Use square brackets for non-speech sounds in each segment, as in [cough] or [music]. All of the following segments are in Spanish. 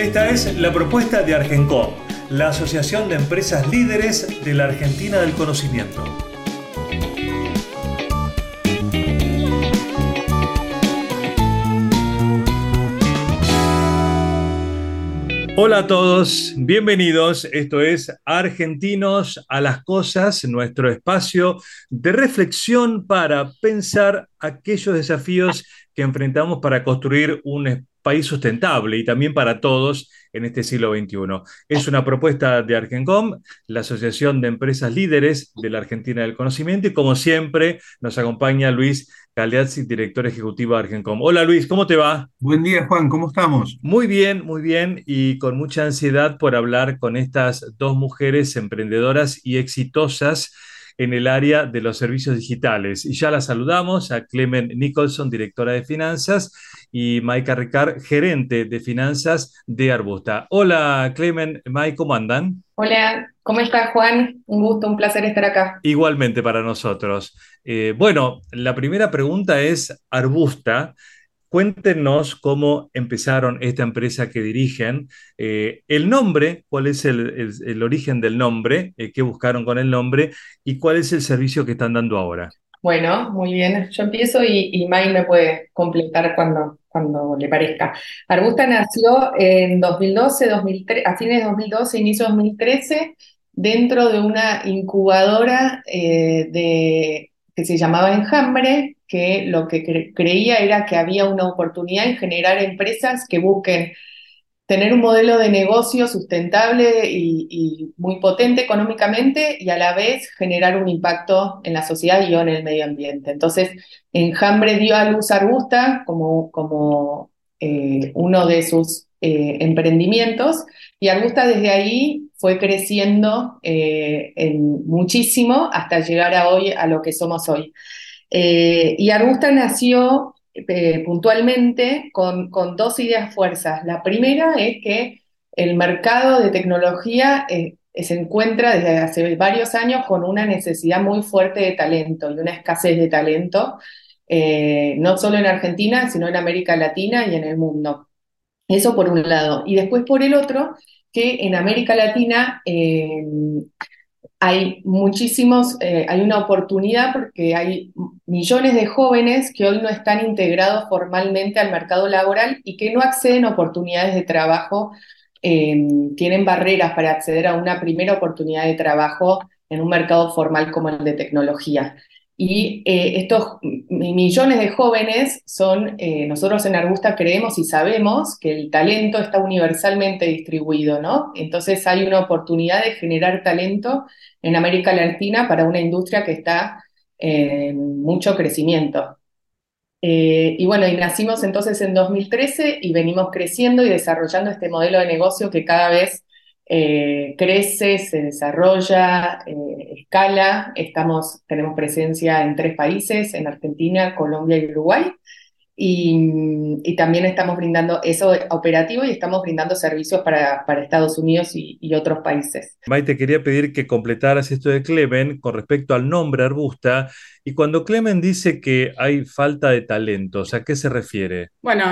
Esta es la propuesta de Argencom, la Asociación de Empresas Líderes de la Argentina del Conocimiento. Hola a todos, bienvenidos. Esto es Argentinos a las Cosas, nuestro espacio de reflexión para pensar aquellos desafíos que enfrentamos para construir un país sustentable y también para todos en este siglo XXI. Es una propuesta de Argencom, la Asociación de Empresas Líderes de la Argentina del Conocimiento, y como siempre nos acompaña Luis Galeazzi, director ejecutivo de Argencom. Hola Luis, ¿cómo te va? Buen día Juan, ¿cómo estamos? Muy bien, muy bien, y con mucha ansiedad por hablar con estas dos mujeres emprendedoras y exitosas en el área de los servicios digitales. Y ya la saludamos a Clemen Nicholson, directora de finanzas, y Maika Ricard, gerente de finanzas de Arbusta. Hola, Clemen, Mike, ¿cómo andan? Hola, ¿cómo estás, Juan? Un gusto, un placer estar acá. Igualmente para nosotros. Eh, bueno, la primera pregunta es Arbusta. Cuéntenos cómo empezaron esta empresa que dirigen, eh, el nombre, cuál es el, origen del nombre, eh, qué buscaron con el nombre y cuál es el servicio que están dando ahora. Bueno, muy bien. Yo empiezo y, y May me puede completar cuando, cuando le parezca. Arbusta nació en 2012, 2003, a fines de 2012, inicio de 2013, dentro de una incubadora eh, de, que se llamaba Enjambre, que lo que creía era que había una oportunidad en generar empresas que busquen tener un modelo de negocio sustentable y, muy potente económicamente y a la vez generar un impacto en la sociedad y en el medio ambiente. Entonces, Enjambre dio a luz Arbusta como, como eh, uno de sus eh, emprendimientos y Arbusta desde ahí fue creciendo eh, muchísimo hasta llegar a hoy a lo que somos hoy. y Arbusta nació eh, puntualmente con, dos ideas fuerzas. La primera es que el mercado de tecnología eh, se encuentra desde hace varios años con una necesidad muy fuerte de talento y una escasez de talento, eh, no solo en Argentina, sino en América Latina y en el mundo. Eso por un lado. Y después por el otro, que en América Latina hay muchísimos, eh, hay una oportunidad porque hay millones de jóvenes que hoy no están integrados formalmente al mercado laboral y que no acceden a oportunidades de trabajo, eh, tienen barreras para acceder a una primera oportunidad de trabajo en un mercado formal como el de tecnología. Y eh, estos millones de jóvenes son, eh, nosotros en Arbusta creemos y sabemos que el talento está universalmente distribuido, ¿no? Entonces hay una oportunidad de generar talento en América Latina para una industria que está en mucho crecimiento. Eh, y bueno, y nacimos entonces en 2013 y venimos creciendo y desarrollando este modelo de negocio que cada vez eh, crece, se desarrolla, eh, escala. Estamos, tenemos presencia en tres países, en Argentina, Colombia y Uruguay. Y, también estamos brindando eso operativo y estamos brindando servicios para, Estados Unidos y, otros países. Maite, quería pedir que completaras esto de Clemen con respecto al nombre Arbusta. Y cuando Clemen dice que hay falta de talentos, ¿a qué se refiere? Bueno,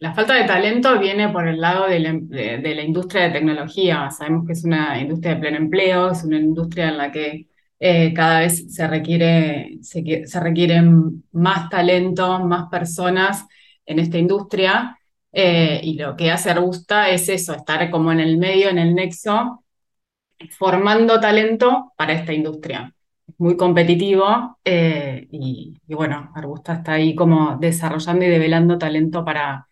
la falta de talento viene por el lado de la industria de tecnología. Sabemos que es una industria de pleno empleo, es una industria en la que eh, cada vez se, requiere, se, requieren más talento, más personas en esta industria. Eh, y lo que hace Arbusta es eso, estar como en el medio, en el nexo, formando talento para esta industria. Es muy competitivo eh, y, bueno, Arbusta está ahí como desarrollando y develando talento para,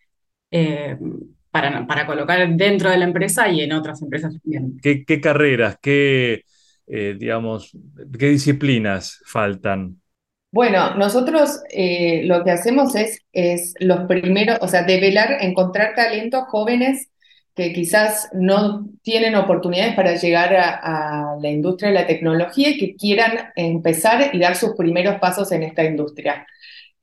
para, para, colocar dentro de la empresa y en otras empresas también. ¿Qué, qué carreras, qué, eh, digamos, qué disciplinas faltan? Bueno, nosotros eh, lo que hacemos es, es los primeros, o sea, develar, encontrar talentos jóvenes que quizás no tienen oportunidades para llegar a, la industria de la tecnología y que quieran empezar y dar sus primeros pasos en esta industria.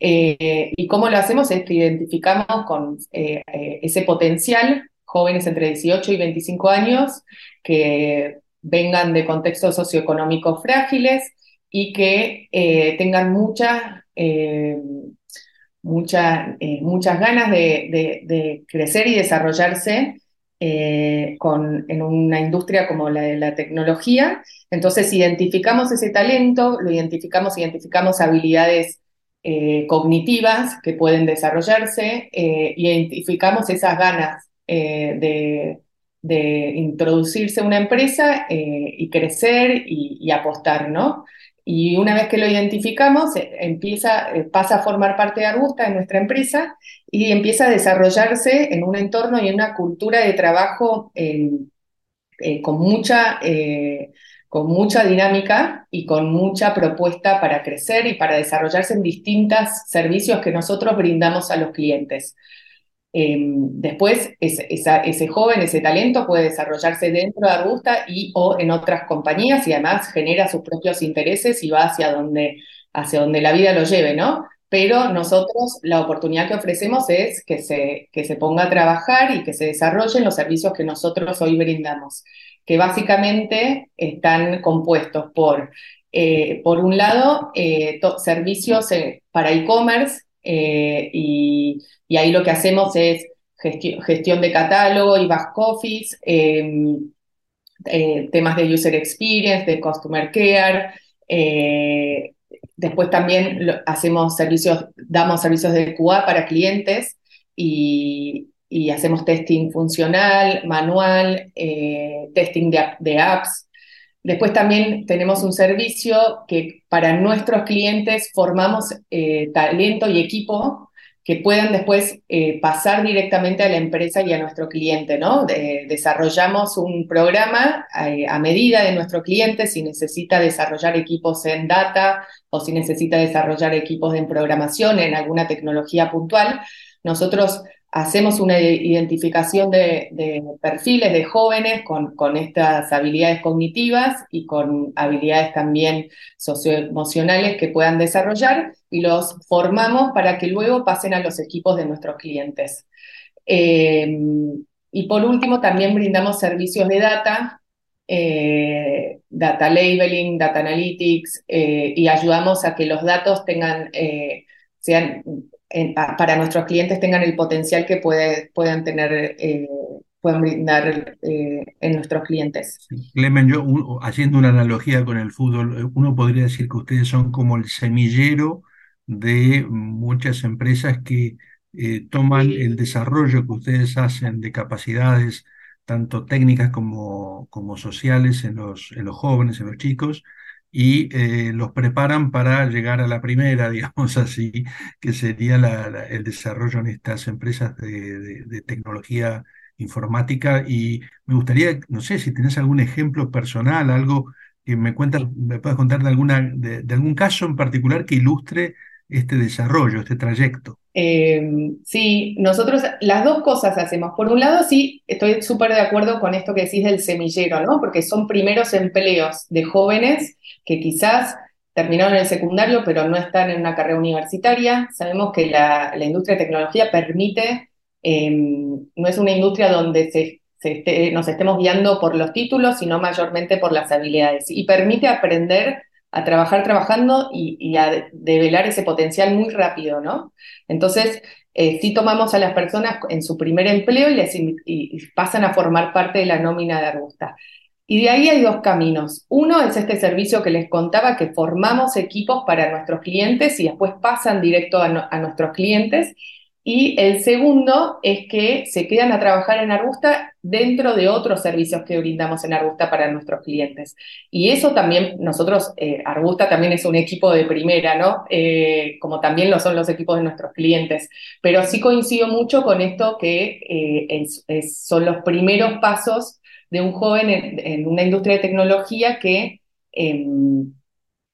Eh, y cómo lo hacemos es que identificamos con eh, ese potencial, jóvenes entre 18 y 25 años, que vengan de contextos socioeconómicos frágiles y que tengan mucha, mucha, muchas ganas de, crecer y desarrollarse con, en una industria como la de la tecnología. Entonces identificamos ese talento, lo identificamos, identificamos habilidades eh, cognitivas que pueden desarrollarse, eh, identificamos esas ganas eh, de, de, introducirse a una empresa y crecer y, y, apostar, ¿no? Y una vez que lo identificamos, empieza, pasa a formar parte de Arbusta, de nuestra empresa, y empieza a desarrollarse en un entorno y en una cultura de trabajo con mucha con mucha dinámica y con mucha propuesta para crecer y para desarrollarse en distintos servicios que nosotros brindamos a los clientes. Eh, después, ese joven, ese talento puede desarrollarse dentro de Arbusta y o en otras compañías y además genera sus propios intereses y va hacia donde, hacia donde la vida lo lleve, ¿no? Pero nosotros la oportunidad que ofrecemos es que se, que se ponga a trabajar y que se desarrollen los servicios que nosotros hoy brindamos que básicamente están compuestos por, eh, por un lado, eh, servicios eh, para e-commerce eh, y, ahí lo que hacemos es gestión, de catálogo y back office, em, eh, temas de user experience, de customer care. después también hacemos servicios, damos servicios de QA para clientes y, hacemos testing funcional, manual, eh, testing de, apps. Después también tenemos un servicio que para nuestros clientes formamos eh, talento y equipo que puedan después eh, pasar directamente a la empresa y a nuestro cliente, ¿no? De, desarrollamos un programa eh, a medida de nuestro cliente, si necesita desarrollar equipos en data o si necesita desarrollar equipos en programación, en alguna tecnología puntual. Nosotros hacemos una identificación de, perfiles de jóvenes con, estas habilidades cognitivas y con habilidades también socioemocionales que puedan desarrollar y los formamos para que luego pasen a los equipos de nuestros clientes. Eh, y por último, también brindamos servicios de data, eh, data labeling, data analytics, eh, y ayudamos a que los datos tengan, sean en, para nuestros clientes tengan el potencial que puede, puedan tener, eh, pueden brindar eh, en nuestros clientes. Clemen, yo haciendo una analogía con el fútbol, uno podría decir que ustedes son como el semillero de muchas empresas que eh, toman el desarrollo que ustedes hacen de capacidades, tanto técnicas como, como sociales en los, en los jóvenes, en los chicos, y eh, los preparan para llegar a la primera, [laughs] digamos así, que sería la, la, el desarrollo en estas empresas de, de, de, tecnología informática. Y me gustaría, no sé, si tenés algún ejemplo personal, algo que me cuentas, me puedas contar de, alguna, de, de algún caso en particular que ilustre este desarrollo, este trayecto. Eh, sí, nosotros las dos cosas hacemos. Por un lado, sí, estoy súper de acuerdo con esto que decís del semillero, ¿no? Porque son primeros empleos de jóvenes que quizás terminaron el secundario, pero no están en una carrera universitaria. Sabemos que la, industria de tecnología permite, eh, no es una industria donde nos estemos guiando por los títulos, sino mayormente por las habilidades. Y permite aprender a trabajar trabajando y, a develar ese potencial muy rápido, ¿no? Entonces, eh, sí tomamos a las personas en su primer empleo y, les, pasan a formar parte de la nómina de Arbusta. Y de ahí hay dos caminos. Uno es este servicio que les contaba, que formamos equipos para nuestros clientes y después pasan directo a nuestros clientes. Y el segundo es que se quedan a trabajar en Arbusta dentro de otros servicios que brindamos en Arbusta para nuestros clientes. Y eso también, nosotros, eh, Arbusta también es un equipo de primera, ¿no? Eh, como también lo son los equipos de nuestros clientes. Pero sí coincido mucho con esto que eh, son los primeros pasos de un joven en, una industria de tecnología que, eh,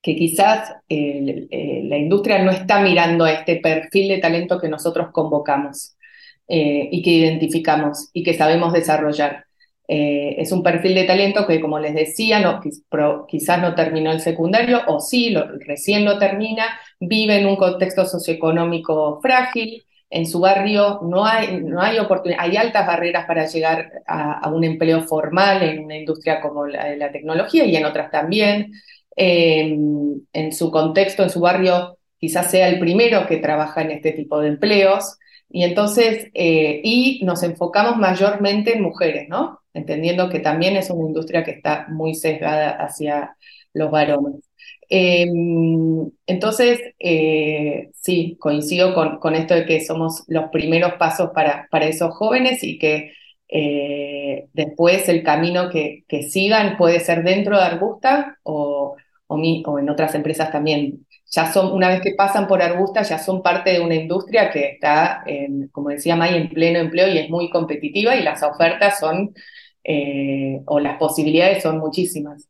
que quizás eh, la industria no está mirando a este perfil de talento que nosotros convocamos eh, y que identificamos y que sabemos desarrollar. Eh, es un perfil de talento que, como les decía, quizás no terminó el secundario o sí, recién lo termina, vive en un contexto socioeconómico frágil, en su barrio no hay, no hay oportunidad, hay altas barreras para llegar a, un empleo formal en una industria como la de la tecnología y en otras también. Eh, en su contexto, en su barrio, quizás sea el primero que trabaja en este tipo de empleos. Y entonces, eh, y nos enfocamos mayormente en mujeres, ¿no? Entendiendo que también es una industria que está muy sesgada hacia los varones. Em, entonces, eh, sí, coincido con, esto de que somos los primeros pasos para, para esos jóvenes y que eh, después el camino que, sigan puede ser dentro de Arbusta o, o, en otras empresas también. Ya son, una vez que pasan por Arbusta, ya son parte de una industria que está, como decía May, en pleno empleo y es muy competitiva y las ofertas son, eh, o las posibilidades son muchísimas.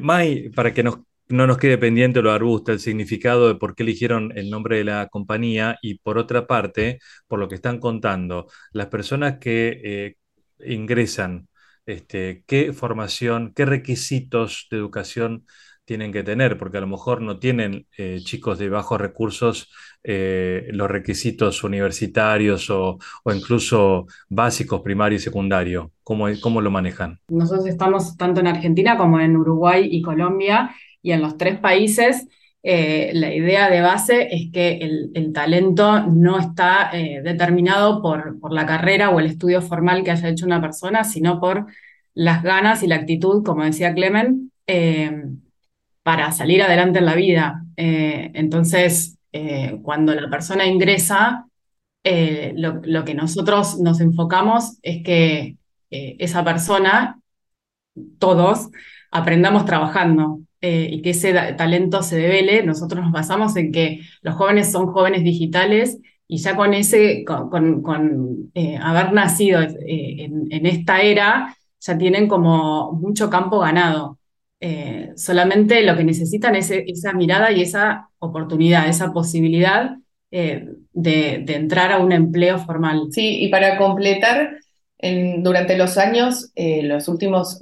May, para que nos no nos quede pendiente lo arbusta, el significado de por qué eligieron el nombre de la compañía y por otra parte, por lo que están contando, las personas que eh, ingresan, este, qué formación, qué requisitos de educación tienen que tener, porque a lo mejor no tienen eh, chicos de bajos recursos eh, los requisitos universitarios o, incluso básicos, primario y secundario. ¿Cómo, ¿Cómo lo manejan? Nosotros estamos tanto en Argentina como en Uruguay y Colombia y en los tres países eh, la idea de base es que el, talento no está determinado por, por, la carrera o el estudio formal que haya hecho una persona, sino por las ganas y la actitud, como decía Clemen, para salir adelante en la vida. entonces, cuando la persona ingresa, lo, lo, que nosotros nos enfocamos es que esa persona, todos, aprendamos trabajando. Eh, y que ese talento se devele, nosotros nos basamos en que los jóvenes son jóvenes digitales y ya con ese, con, eh, haber nacido eh, en, esta era, ya tienen como mucho campo ganado. Solamente lo que necesitan es esa mirada y esa oportunidad, esa posibilidad de, entrar a un empleo formal. Sí, y para completar, durante los años, los últimos,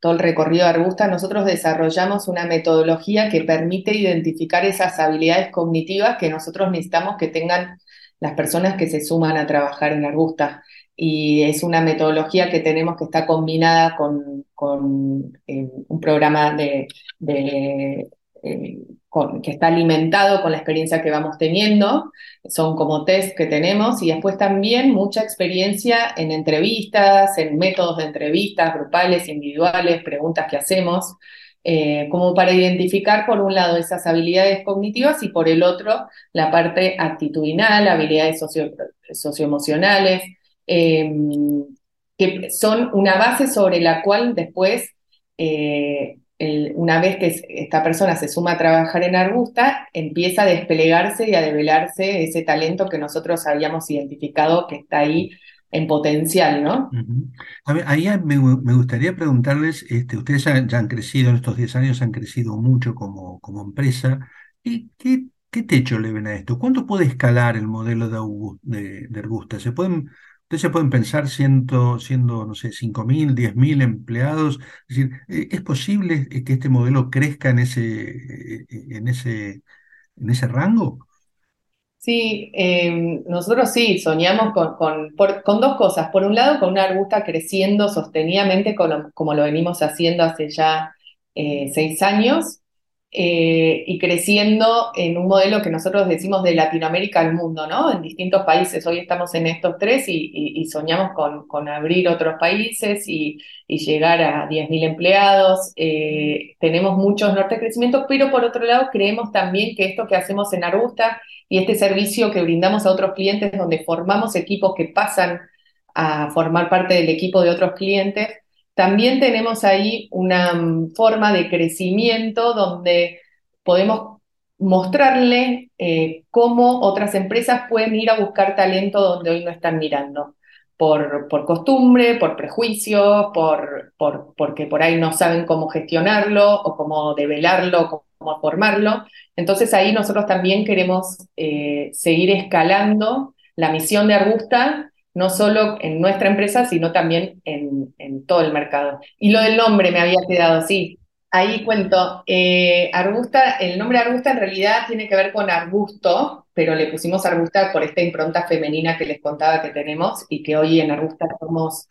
todo el recorrido de Arbusta, nosotros desarrollamos una metodología que permite identificar esas habilidades cognitivas que nosotros necesitamos que tengan las personas que se suman a trabajar en Arbusta. Y es una metodología que tenemos que está combinada con, eh, un programa de, eh, que está alimentado con la experiencia que vamos teniendo, son como test que tenemos y después también mucha experiencia en entrevistas, en métodos de entrevistas grupales, individuales, preguntas que hacemos, eh, como para identificar por un lado esas habilidades cognitivas y por el otro la parte actitudinal, habilidades socioemocionales, em, que son una base sobre la cual después eh, una vez que esta persona se suma a trabajar en Arbusta, empieza a desplegarse y a develarse ese talento que nosotros habíamos identificado que está ahí en potencial, ¿no? ahí me, gustaría preguntarles, este, ustedes ya, han crecido, en estos 10 años han crecido mucho como, como empresa, ¿y qué, qué techo le ven a esto? ¿Cuánto puede escalar el modelo de, Arbusta? ¿Se pueden Ustedes se pueden pensar siendo, siendo no sé, 5.000, 10.000 empleados. Es decir, eh, ¿es posible que este modelo crezca en ese, eh, en ese, en ese rango? Sí, em, nosotros sí soñamos con, con, dos cosas. Por un lado, con una arbusta creciendo sostenidamente como, lo venimos haciendo hace ya eh, seis años. Eh, y creciendo en un modelo que nosotros decimos de Latinoamérica al mundo, ¿no? En distintos países. Hoy estamos en estos tres y, soñamos con, abrir otros países y, llegar a 10.000 empleados. Eh, tenemos muchos norte de pero por otro lado creemos también que esto que hacemos en Arbusta y este servicio que brindamos a otros clientes donde formamos equipos que pasan a formar parte del equipo de otros clientes, también tenemos ahí una mm, forma de crecimiento donde podemos mostrarle eh, cómo otras empresas pueden ir a buscar talento donde hoy no están mirando. por, por costumbre, por prejuicio, por, por, porque por ahí no saben cómo gestionarlo o cómo develarlo, cómo formarlo. Entonces ahí nosotros también queremos eh, seguir escalando la misión de Arbusta, no solo en nuestra empresa, sino también en, en todo el mercado. Y lo del nombre me había quedado así. Ahí cuento, eh, arbusta, el nombre arbusta en realidad tiene que ver con arbusto, pero le pusimos arbusta por esta impronta femenina que les contaba que tenemos y que hoy en arbusta somos,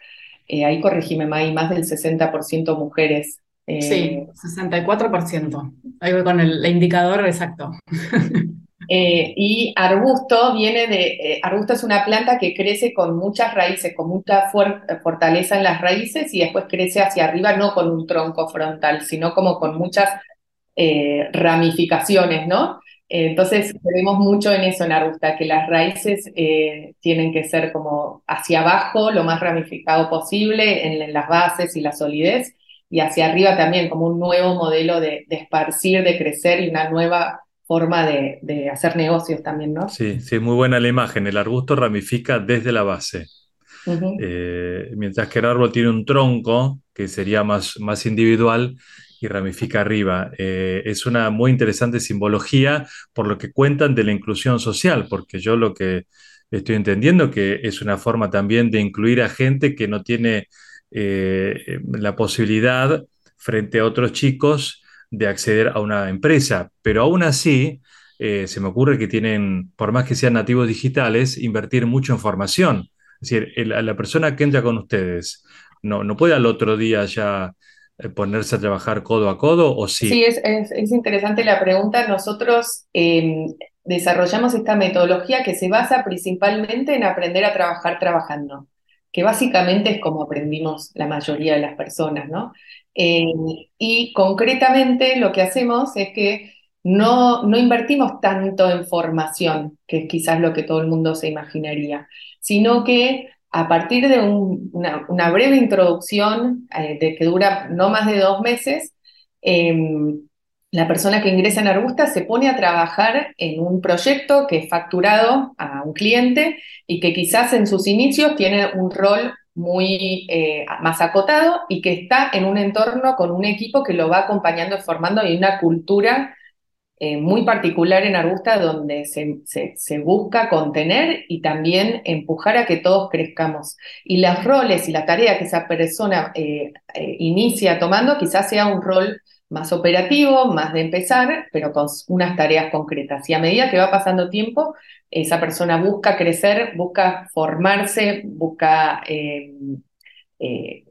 eh, ahí corregime May, más del 60% mujeres. Eh, sí, 64%. Ahí voy con el indicador exacto. [laughs] Eh, y arbusto viene de, eh, arbusto es una planta que crece con muchas raíces, con mucha fortaleza en las raíces y después crece hacia arriba, no con un tronco frontal, sino como con muchas eh, ramificaciones, ¿no? entonces, vemos mucho en eso en arbusta, que las raíces tienen que ser como hacia abajo, lo más ramificado posible, en, las bases y la solidez, y hacia arriba también, como un nuevo modelo de, de esparcir, de crecer y una nueva forma de, hacer negocios también, ¿no? Sí, sí, muy buena la imagen. El arbusto ramifica desde la base. Eh, mientras que el árbol tiene un tronco que sería más, más individual y ramifica arriba. Eh, es una muy interesante simbología por lo que cuentan de la inclusión social, porque yo lo que estoy entendiendo que es una forma también de incluir a gente que no tiene eh, la posibilidad frente a otros chicos de acceder a una empresa, pero aún así eh, se me ocurre que tienen, por más que sean nativos digitales, invertir mucho en formación. Es decir, la persona que entra con ustedes no, no puede al otro día ya eh, ponerse a trabajar codo a codo o sí. Sí, es, interesante la pregunta. Nosotros em, desarrollamos esta metodología que se basa principalmente en aprender a trabajar trabajando, que básicamente es como aprendimos la mayoría de las personas, ¿no? Eh, y concretamente lo que hacemos es que no, no invertimos tanto en formación, que es quizás lo que todo el mundo se imaginaría, sino que a partir de una, breve introducción eh, de que dura no más de dos meses, em, la persona que ingresa en Arbusta se pone a trabajar en un proyecto que es facturado a un cliente y que quizás en sus inicios tiene un rol muy eh, más acotado y que está en un entorno con un equipo que lo va acompañando y formando y una cultura eh, muy particular en Arbusta donde se, busca contener y también empujar a que todos crezcamos. Y los roles y la tarea que esa persona eh, inicia tomando quizás sea un rol más operativo, más de empezar, pero con unas tareas concretas. Y a medida que va pasando tiempo, esa persona busca crecer, busca formarse, busca eh, eh,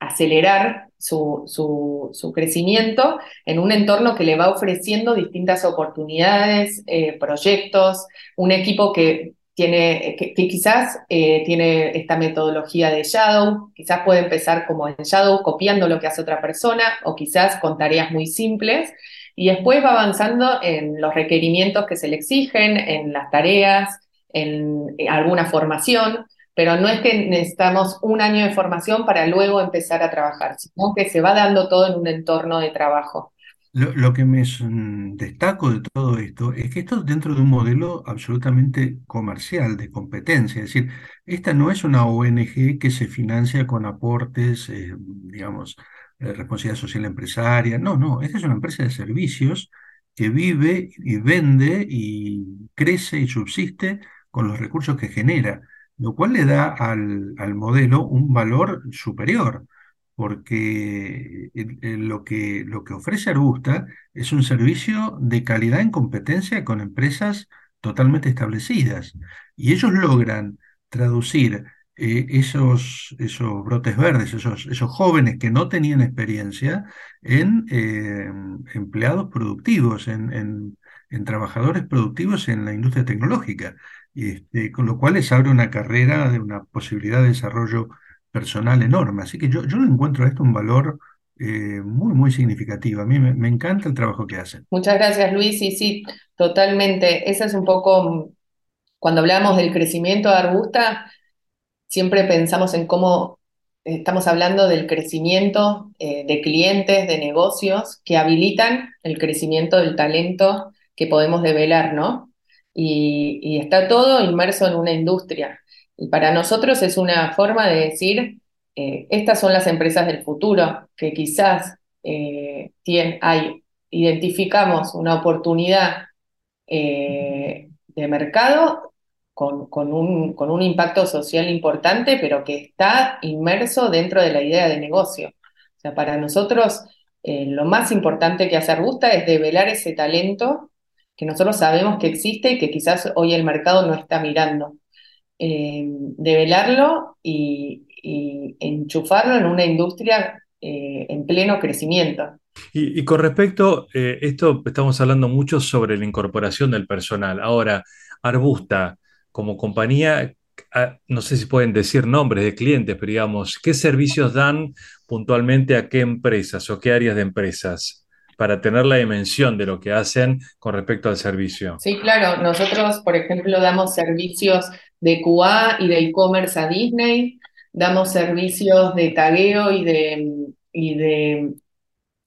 acelerar su, su, crecimiento en un entorno que le va ofreciendo distintas oportunidades, eh, proyectos, un equipo que tiene, que, quizás tiene esta metodología de Shadow, quizás puede empezar como en Shadow copiando lo que hace otra persona o quizás con tareas muy simples y después va avanzando en los requerimientos que se le exigen, en las tareas, en alguna formación, pero no es que necesitamos un año de formación para luego empezar a trabajar, sino que se va dando todo en un entorno de trabajo. Lo, que me destaco de todo esto es que esto dentro de un modelo absolutamente comercial, de competencia. Es decir, esta no es una ONG que se financia con aportes, eh, digamos, eh, responsabilidad social empresaria. No, no, esta es una empresa de servicios que vive y vende y crece y subsiste con los recursos que genera, lo cual le da al, modelo un valor superior, porque lo, que, lo que ofrece Arbusta es un servicio de calidad en competencia con empresas totalmente establecidas. Y ellos logran traducir eh, esos, esos brotes verdes, esos, esos jóvenes que no tenían experiencia en eh, empleados productivos, en, en, trabajadores productivos en la industria tecnológica, este, con lo cual les abre una carrera de una posibilidad de desarrollo personal enorme. Así que yo, yo encuentro a esto un valor eh, muy, muy significativo. A mí me, me, encanta el trabajo que hacen. Muchas gracias, Luis. Y sí, totalmente. Esa es un poco, cuando hablamos del crecimiento de Arbusta, siempre pensamos en cómo estamos hablando del crecimiento eh, de clientes, de negocios que habilitan el crecimiento del talento que podemos develar, ¿no? Y, está todo inmerso en una industria. Y para nosotros es una forma de decir, eh, estas son las empresas del futuro, que quizás eh, hay, identificamos una oportunidad eh, de mercado con, un, con un impacto social importante, pero que está inmerso dentro de la idea de negocio. O sea, para nosotros lo más importante que hacer gusta es develar ese talento que nosotros sabemos que existe y que quizás hoy el mercado no está mirando. Develarlo y, y enchufarlo en una industria eh, en pleno crecimiento. Y, con respecto, eh, esto estamos hablando mucho sobre la incorporación del personal. Ahora, Arbusta, como compañía, ah, no sé si pueden decir nombres de clientes, pero digamos, ¿qué servicios dan puntualmente a qué empresas o qué áreas de empresas? Para tener la dimensión de lo que hacen con respecto al servicio. Sí, claro. Nosotros, por ejemplo, damos servicios de QA y de e-commerce a Disney, Damos servicios de tagueo y de, y de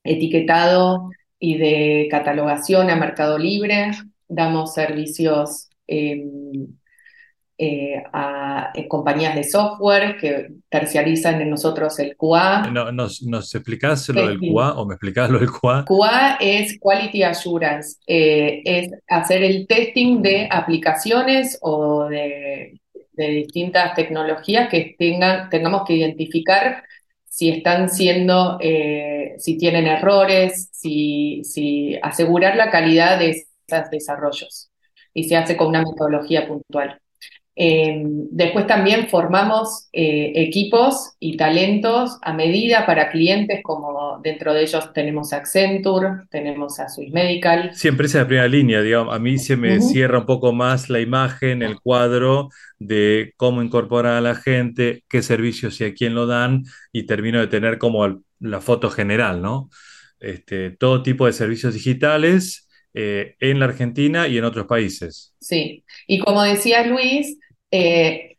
etiquetado y de catalogación a Mercado Libre. Damos servicios em, eh, a, eh, compañías de software que terciarizan en nosotros el QA. No, ¿Nos, nos explicás lo del QA o me explicás lo del QA? QA es Quality Assurance, eh, es hacer el testing de aplicaciones o de de distintas tecnologías que tengan, tengamos que identificar si están siendo, si tienen errores, si, si asegurar la calidad de esos desarrollos. Y se hace con una metodología puntual. Eh, después también formamos eh, equipos y talentos a medida para clientes, como dentro de ellos tenemos a Accenture, tenemos a Swiss Medical. Sí, empresa de primera línea, digamos. A mí se me cierra un poco más la imagen, el cuadro de cómo incorporar a la gente, qué servicios y a quién lo dan, y termino de tener como la foto general, ¿no? Este, todo tipo de servicios digitales eh, en la Argentina y en otros países. Sí, y como decía Luis, eh,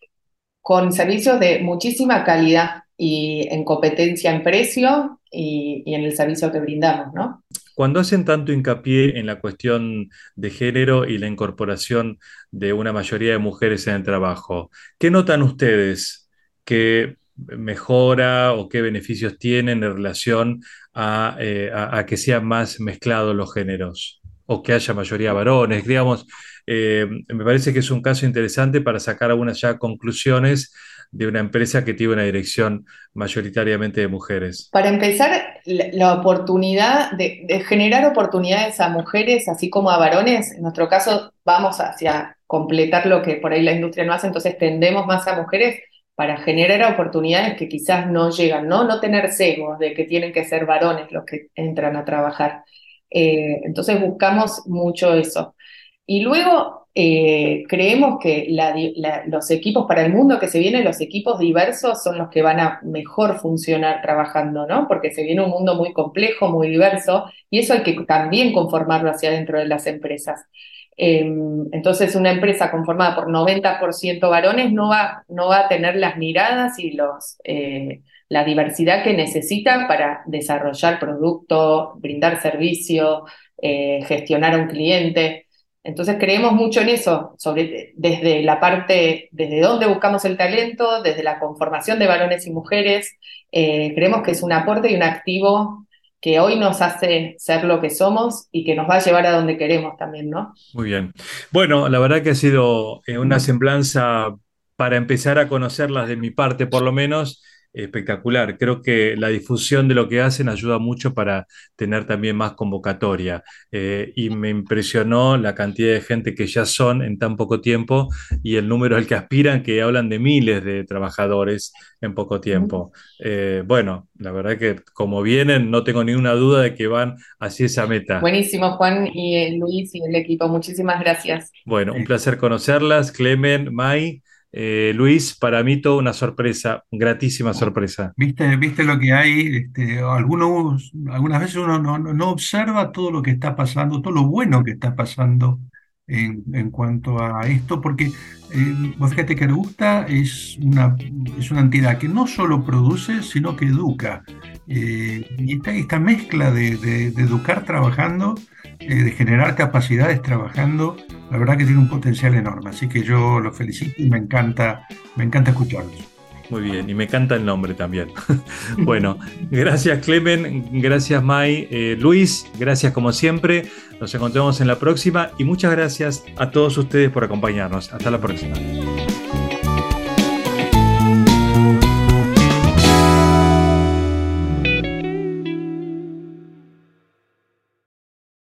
con servicios de muchísima calidad y en competencia en precio y, en el servicio que brindamos, ¿no? Cuando hacen tanto hincapié en la cuestión de género y la incorporación de una mayoría de mujeres en el trabajo, ¿qué notan ustedes que mejora o qué beneficios tienen en relación a, eh, a que sean más mezclados los géneros o que haya mayoría varones? Digamos, eh, me parece que es un caso interesante para sacar algunas ya conclusiones de una empresa que tiene una dirección mayoritariamente de mujeres. Para empezar, la, oportunidad de, generar oportunidades a mujeres, así como a varones, en nuestro caso vamos hacia completar lo que por ahí la industria no hace, entonces tendemos más a mujeres para generar oportunidades que quizás no llegan, ¿no? No tener cegos de que tienen que ser varones los que entran a trabajar. Eh, entonces buscamos mucho eso. Y luego eh, creemos que los equipos para el mundo que se viene, los equipos diversos son los que van a mejor funcionar trabajando, ¿no? Porque se viene un mundo muy complejo, muy diverso, y eso hay que también conformarlo hacia dentro de las empresas. Em, entonces, una empresa conformada por 90% varones no va, no va a tener las miradas y los, eh, la diversidad que necesita para desarrollar producto, brindar servicio, eh, gestionar a un cliente. Entonces creemos mucho en eso, sobre, desde la parte, desde dónde buscamos el talento, desde la conformación de varones y mujeres. Eh, creemos que es un aporte y un activo que hoy nos hace ser lo que somos y que nos va a llevar a donde queremos también, ¿no? Muy bien. Bueno, la verdad que ha sido eh, una semblanza para empezar a conocerlas de mi parte, por lo menos, espectacular. Creo que la difusión de lo que hacen ayuda mucho para tener también más convocatoria. Eh, y me impresionó la cantidad de gente que ya son en tan poco tiempo y el número al que aspiran, que hablan de miles de trabajadores en poco tiempo. Eh, bueno, la verdad que como vienen, no tengo ninguna duda de que van hacia esa meta. Buenísimo, Juan y eh, Luis y el equipo. Muchísimas gracias. Bueno, un placer conocerlas. Clemen, Mai. Eh, Luis, para mí toda una sorpresa, gratísima sorpresa. ¿Viste, viste lo que hay? Este, algunos, algunas veces uno no, observa todo lo que está pasando, todo lo bueno que está pasando en, cuanto a esto, porque eh, fíjate que Argusta es una, es una entidad que no solo produce, sino que educa. Eh, y esta, esta, mezcla de, educar trabajando, eh, de generar capacidades trabajando, la verdad que tiene un potencial enorme. Así que yo los felicito y me encanta, me encanta escucharlos. Muy bien, y me encanta el nombre también. [laughs] bueno, gracias Clemen, gracias Mai, eh, Luis, gracias como siempre. Nos encontramos en la próxima y muchas gracias a todos ustedes por acompañarnos. Hasta la próxima.